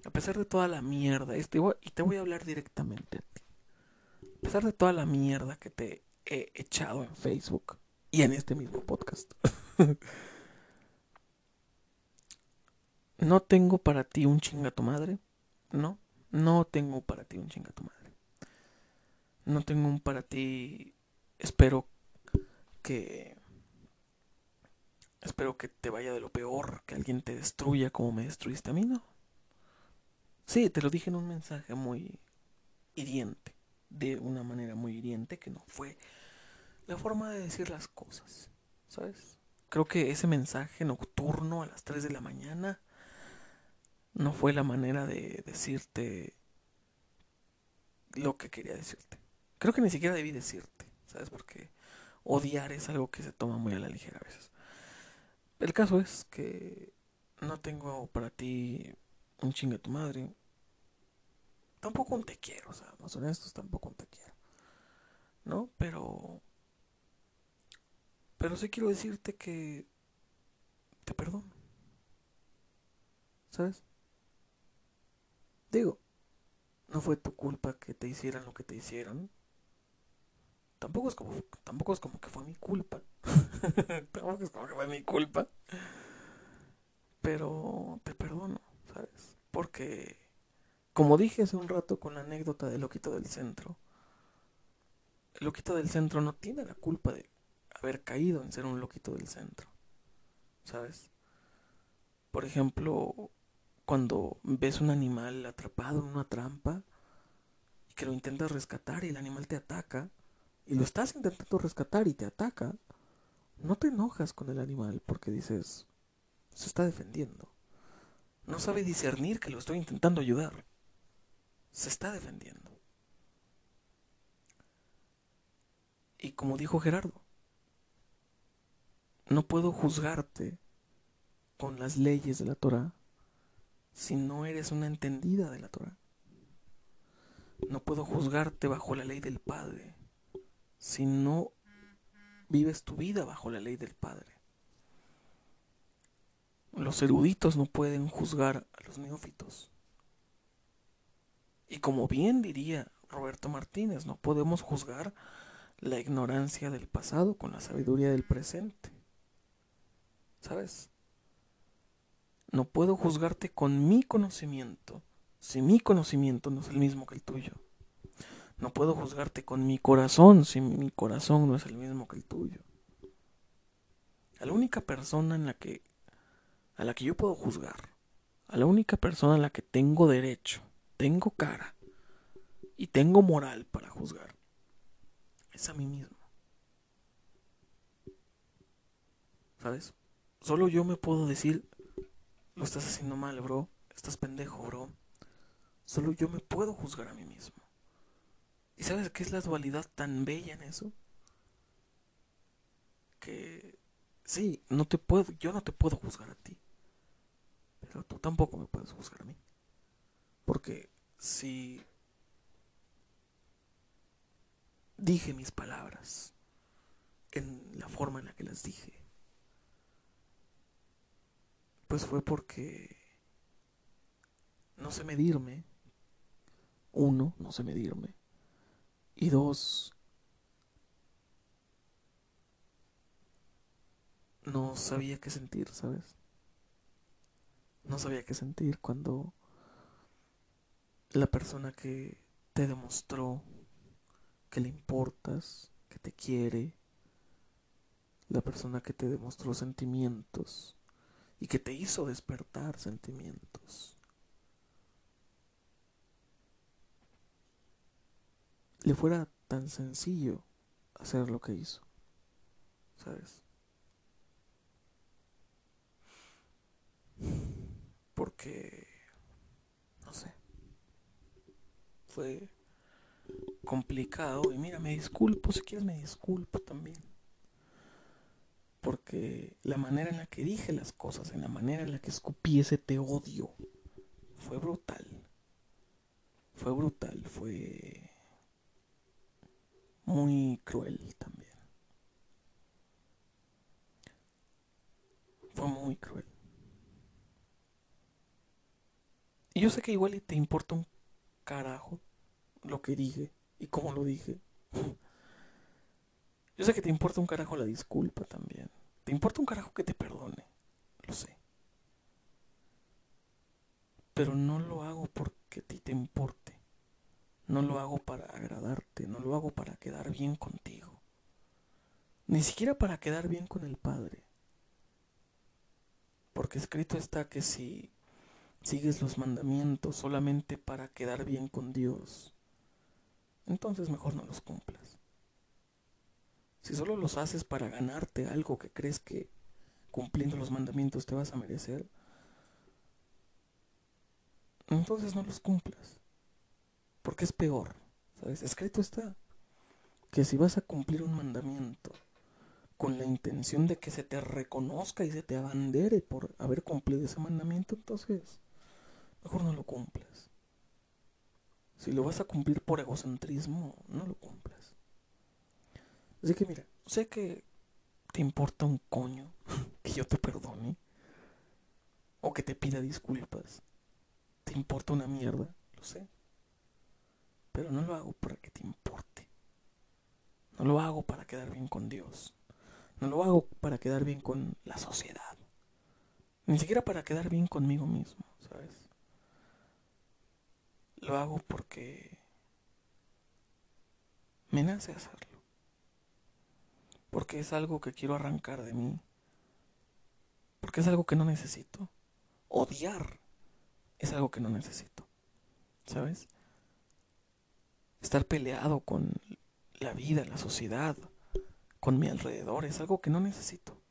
a pesar de toda la mierda, este, y te voy a hablar directamente a ti, a pesar de toda la mierda que te he echado en Facebook y en este mismo podcast, no tengo para ti un chinga tu madre, no, no tengo para ti un chinga tu madre. No tengo un para ti espero que espero que te vaya de lo peor, que alguien te destruya como me destruiste a mí, ¿no? Sí, te lo dije en un mensaje muy hiriente, de una manera muy hiriente, que no fue la forma de decir las cosas, ¿sabes? Creo que ese mensaje nocturno a las 3 de la mañana no fue la manera de decirte lo que quería decirte. Creo que ni siquiera debí decirte, ¿sabes? Porque odiar es algo que se toma muy a la ligera a veces. El caso es que no tengo para ti un chingue tu madre. Tampoco un te quiero, o sea, más honestos, tampoco un te quiero. ¿No? Pero. Pero sí quiero decirte que. Te perdono. ¿Sabes? Digo, no fue tu culpa que te hicieran lo que te hicieron. Tampoco es como, tampoco es como que fue mi culpa. tampoco es como que fue mi culpa. Pero te perdono, ¿sabes? Porque, como dije hace un rato con la anécdota del loquito del centro, el loquito del centro no tiene la culpa de haber caído en ser un loquito del centro, ¿sabes? Por ejemplo, cuando ves un animal atrapado en una trampa y que lo intentas rescatar y el animal te ataca y lo estás intentando rescatar y te ataca, no te enojas con el animal porque dices, se está defendiendo. No sabe discernir que lo estoy intentando ayudar. Se está defendiendo. Y como dijo Gerardo, no puedo juzgarte con las leyes de la Torah si no eres una entendida de la Torah. No puedo juzgarte bajo la ley del Padre si no vives tu vida bajo la ley del Padre. Los eruditos no pueden juzgar a los neófitos. Y como bien diría Roberto Martínez, no podemos juzgar la ignorancia del pasado con la sabiduría del presente. ¿Sabes? No puedo juzgarte con mi conocimiento si mi conocimiento no es el mismo que el tuyo. No puedo juzgarte con mi corazón si mi corazón no es el mismo que el tuyo. La única persona en la que a la que yo puedo juzgar, a la única persona en la que tengo derecho, tengo cara y tengo moral para juzgar, es a mí mismo. ¿Sabes? Solo yo me puedo decir, lo estás haciendo mal, bro. Estás pendejo, bro. Solo yo me puedo juzgar a mí mismo. ¿Y sabes qué es la dualidad tan bella en eso? Que sí, no te puedo, yo no te puedo juzgar a ti. Pero tú tampoco me puedes juzgar a mí. Porque si dije mis palabras en la forma en la que las dije, pues fue porque no sé medirme. Uno, no sé medirme. Y dos, no sabía qué sentir, ¿sabes? No sabía qué sentir cuando la persona que te demostró que le importas, que te quiere, la persona que te demostró sentimientos, y que te hizo despertar sentimientos. Le fuera tan sencillo hacer lo que hizo, ¿sabes? Porque, no sé, fue complicado y mira, me disculpo, si quieres me disculpo también porque la manera en la que dije las cosas, en la manera en la que escupí ese te odio, fue brutal. Fue brutal, fue muy cruel también. Fue muy cruel. Y yo sé que igual te importa un carajo lo que dije y cómo lo dije. Yo sé que te importa un carajo la disculpa también. Te importa un carajo que te perdone. Lo sé. Pero no lo hago porque a ti te importe. No lo hago para agradarte. No lo hago para quedar bien contigo. Ni siquiera para quedar bien con el Padre. Porque escrito está que si sigues los mandamientos solamente para quedar bien con Dios, entonces mejor no los cumplas. Si solo los haces para ganarte algo que crees que cumpliendo los mandamientos te vas a merecer, entonces no los cumplas. Porque es peor, ¿sabes? Escrito está que si vas a cumplir un mandamiento con la intención de que se te reconozca y se te abandere por haber cumplido ese mandamiento, entonces mejor no lo cumplas. Si lo vas a cumplir por egocentrismo, no lo cumplas. Así que mira, sé que te importa un coño que yo te perdone o que te pida disculpas. Te importa una mierda, lo sé. Pero no lo hago para que te importe. No lo hago para quedar bien con Dios. No lo hago para quedar bien con la sociedad. Ni siquiera para quedar bien conmigo mismo, ¿sabes? Lo hago porque me nace hacerlo. Porque es algo que quiero arrancar de mí. Porque es algo que no necesito. Odiar es algo que no necesito. ¿Sabes? Estar peleado con la vida, la sociedad, con mi alrededor es algo que no necesito.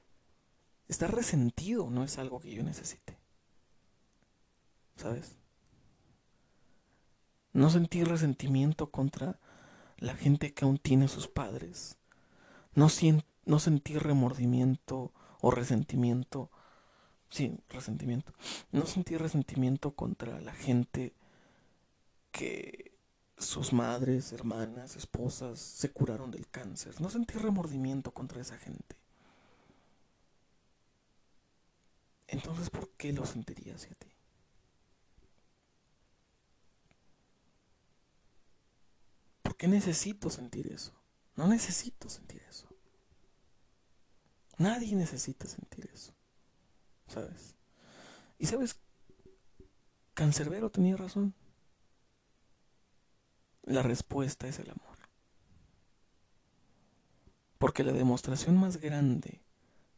Estar resentido no es algo que yo necesite. ¿Sabes? No sentir resentimiento contra la gente que aún tiene sus padres. No, no sentir remordimiento o resentimiento. Sí, resentimiento. No sentir resentimiento contra la gente que sus madres, hermanas, esposas se curaron del cáncer. No sentir remordimiento contra esa gente. Entonces, ¿por qué lo sentiría hacia ti? qué necesito sentir eso? No necesito sentir eso. Nadie necesita sentir eso. ¿Sabes? Y sabes, Cancerbero tenía razón. La respuesta es el amor. Porque la demostración más grande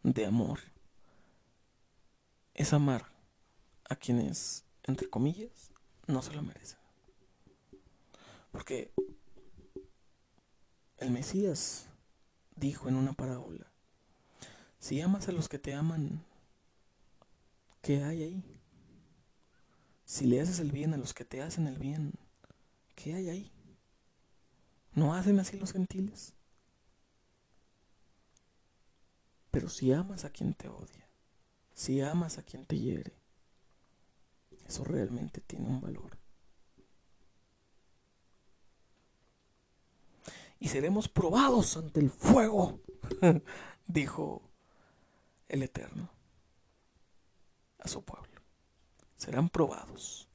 de amor es amar a quienes, entre comillas, no se lo merecen. Porque el Mesías dijo en una parábola, si amas a los que te aman, ¿qué hay ahí? Si le haces el bien a los que te hacen el bien, ¿qué hay ahí? ¿No hacen así los gentiles? Pero si amas a quien te odia, si amas a quien te hiere, eso realmente tiene un valor. y seremos probados ante el fuego, dijo el Eterno a su pueblo. Serán probados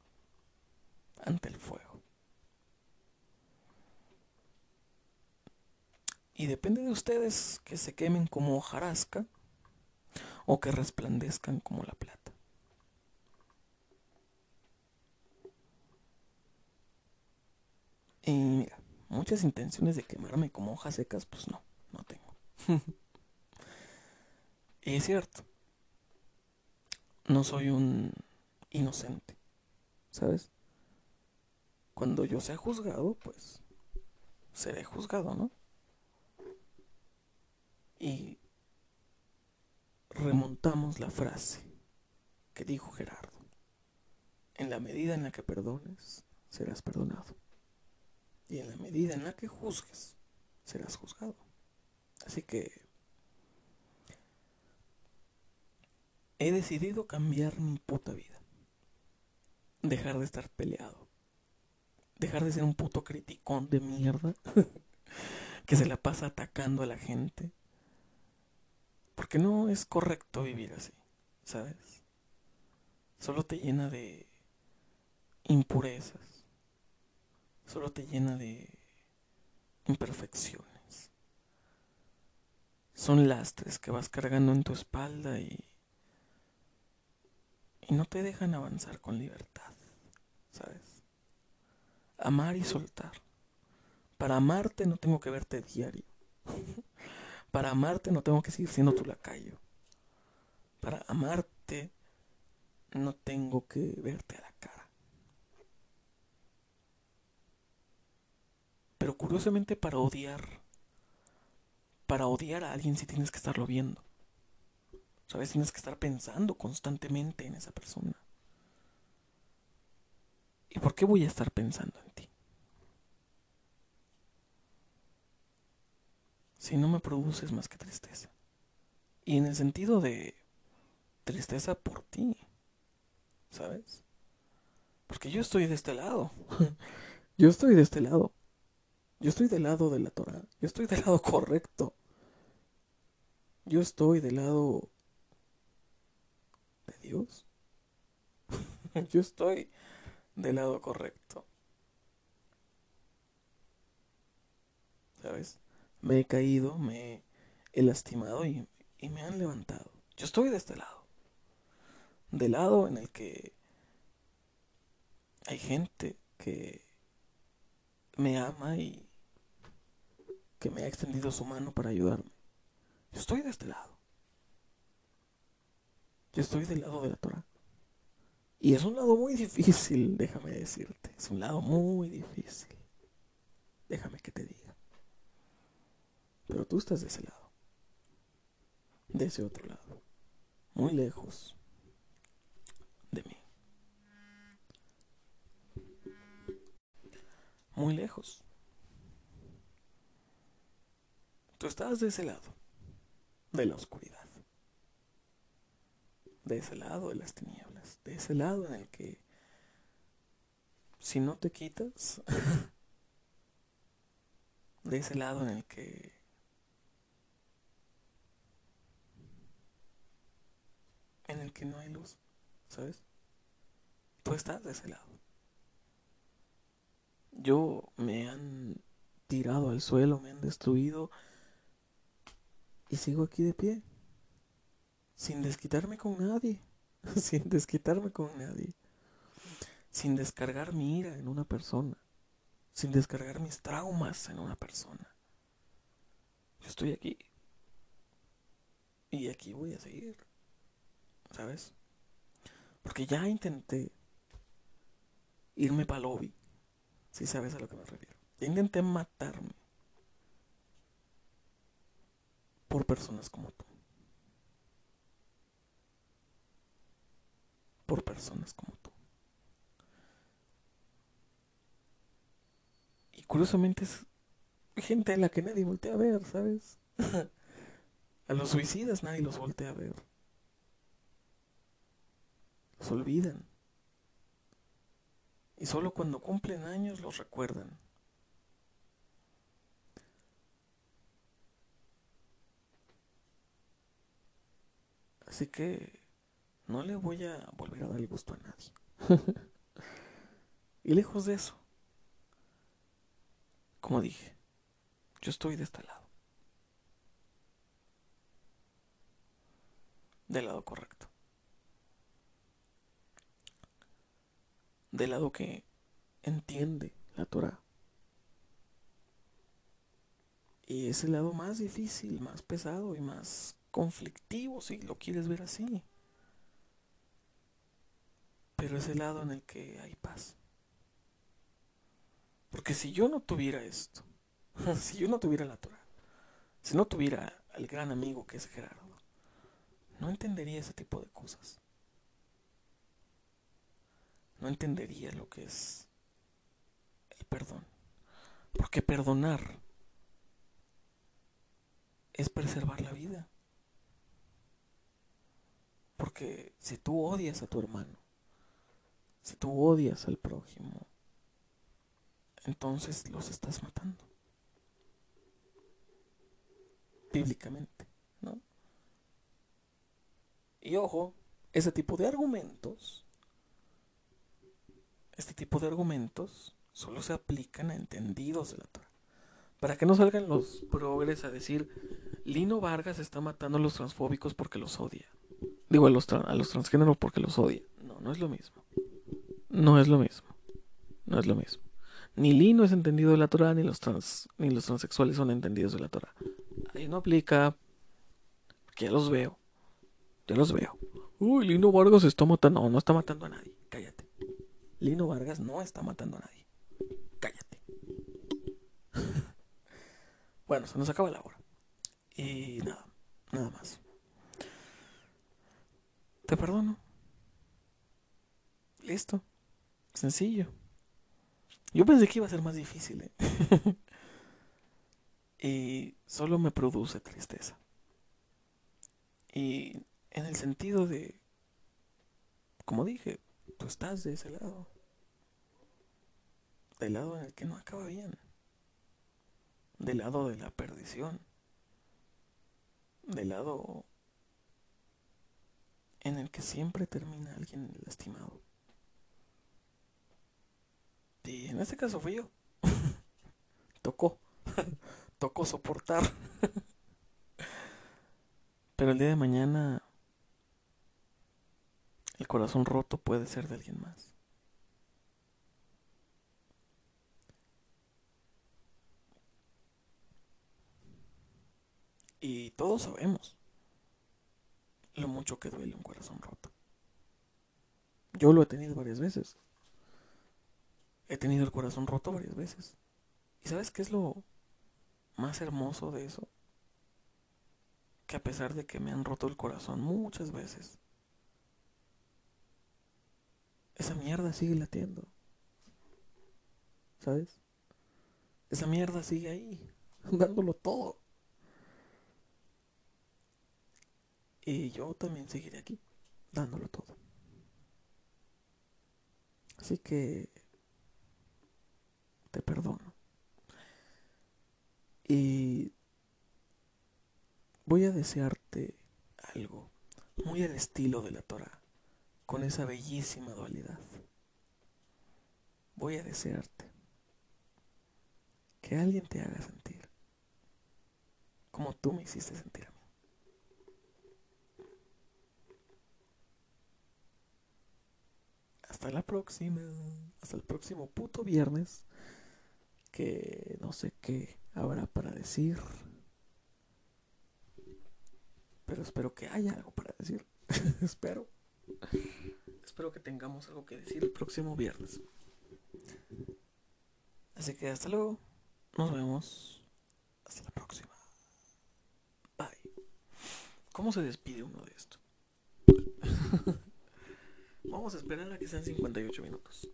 ante el fuego. Y depende de ustedes que se quemen como hojarasca o que resplandezcan como la plata. Y mira, muchas intenciones de quemarme como hojas secas, pues no, no tengo. y es cierto, no soy un inocente, ¿sabes? Cuando yo sea juzgado, pues seré juzgado, ¿no? Y remontamos la frase que dijo Gerardo. En la medida en la que perdones, serás perdonado. Y en la medida en la que juzgues, serás juzgado. Así que he decidido cambiar mi puta vida. Dejar de estar peleado. Dejar de ser un puto criticón de mierda que se la pasa atacando a la gente. Porque no es correcto vivir así, ¿sabes? Solo te llena de impurezas solo te llena de imperfecciones. Son lastres que vas cargando en tu espalda y, y no te dejan avanzar con libertad, ¿sabes? Amar y soltar. Para amarte no tengo que verte diario. Para amarte no tengo que seguir siendo tu lacayo. Para amarte no tengo que verte a la cara. curiosamente para odiar, para odiar a alguien si tienes que estarlo viendo. ¿Sabes? Tienes que estar pensando constantemente en esa persona. ¿Y por qué voy a estar pensando en ti? Si no me produces más que tristeza. Y en el sentido de tristeza por ti. ¿Sabes? Porque yo estoy de este lado. yo estoy de este lado. Yo estoy del lado de la Torah. Yo estoy del lado correcto. Yo estoy del lado de Dios. yo estoy del lado correcto. ¿Sabes? Me he caído, me he lastimado y, y me han levantado. Yo estoy de este lado. Del lado en el que hay gente que me ama y que me ha extendido su mano para ayudarme. Yo estoy de este lado. Yo estoy del lado de la Torah. Y es un lado muy difícil, déjame decirte. Es un lado muy difícil. Déjame que te diga. Pero tú estás de ese lado. De ese otro lado. Muy lejos de mí. Muy lejos. Tú estás de ese lado. De la oscuridad de ese lado de las tinieblas, de ese lado en el que si no te quitas, de ese lado en el que en el que no hay luz, ¿sabes? Tú estás de ese lado. Yo me han tirado al suelo, me han destruido y sigo aquí de pie sin desquitarme con nadie, sin desquitarme con nadie, sin descargar mi ira en una persona, sin descargar mis traumas en una persona. Yo estoy aquí y aquí voy a seguir, ¿sabes? Porque ya intenté irme para lobby, si sabes a lo que me refiero. Ya intenté matarme por personas como tú. por personas como tú. Y curiosamente es gente a la que nadie voltea a ver, ¿sabes? a los suicidas nadie los voltea a ver. Los olvidan. Y solo cuando cumplen años los recuerdan. Así que no le voy a volver a dar el gusto a nadie. y lejos de eso, como dije, yo estoy de este lado. Del lado correcto. Del lado que entiende la Torah. Y es el lado más difícil, más pesado y más conflictivo, si lo quieres ver así pero es el lado en el que hay paz. Porque si yo no tuviera esto, si yo no tuviera la Torah, si no tuviera al gran amigo que es Gerardo, no entendería ese tipo de cosas. No entendería lo que es el perdón. Porque perdonar es preservar la vida. Porque si tú odias a tu hermano, si tú odias al prójimo, entonces los estás matando. Bíblicamente, ¿no? Y ojo, ese tipo de argumentos, este tipo de argumentos solo se aplican a entendidos de la Torah. Para que no salgan los progres a decir, Lino Vargas está matando a los transfóbicos porque los odia. Digo, a los, a los transgéneros porque los odia. No, no es lo mismo. No es lo mismo. No es lo mismo. Ni Lino es entendido de la Torah, ni los, trans, ni los transexuales son entendidos de la Torah. Ahí no aplica. Porque ya los veo. Ya los veo. Uy, Lino Vargas está matando. No, no está matando a nadie. Cállate. Lino Vargas no está matando a nadie. Cállate. Bueno, se nos acaba la hora. Y nada, nada más. Te perdono. Listo. Sencillo. Yo pensé que iba a ser más difícil. ¿eh? y solo me produce tristeza. Y en el sentido de, como dije, tú estás de ese lado. Del lado en el que no acaba bien. Del lado de la perdición. Del lado en el que siempre termina alguien lastimado. Y en este caso fui yo. Tocó. Tocó soportar. Pero el día de mañana el corazón roto puede ser de alguien más. Y todos sabemos lo mucho que duele un corazón roto. Yo lo he tenido varias veces. He tenido el corazón roto varias veces. ¿Y sabes qué es lo más hermoso de eso? Que a pesar de que me han roto el corazón muchas veces, esa mierda sigue latiendo. ¿Sabes? Esa mierda sigue ahí, dándolo todo. Y yo también seguiré aquí, dándolo todo. Así que te perdono. Y voy a desearte algo muy al estilo de la Torah con esa bellísima dualidad. Voy a desearte que alguien te haga sentir como tú me hiciste sentir a mí. Hasta la próxima. Hasta el próximo puto viernes. Que no sé qué habrá para decir. Pero espero que haya algo para decir. espero. Espero que tengamos algo que decir el próximo viernes. Así que hasta luego. Nos vemos. Hasta la próxima. Bye. ¿Cómo se despide uno de esto? Vamos a esperar a que sean 58 minutos.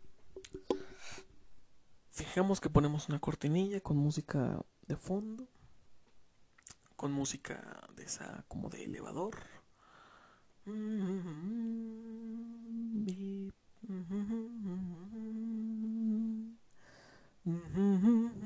Fijamos que ponemos una cortinilla con música de fondo. Con música de esa como de elevador. Mm-hmm. mm-hmm. mm-hmm. mm-hmm.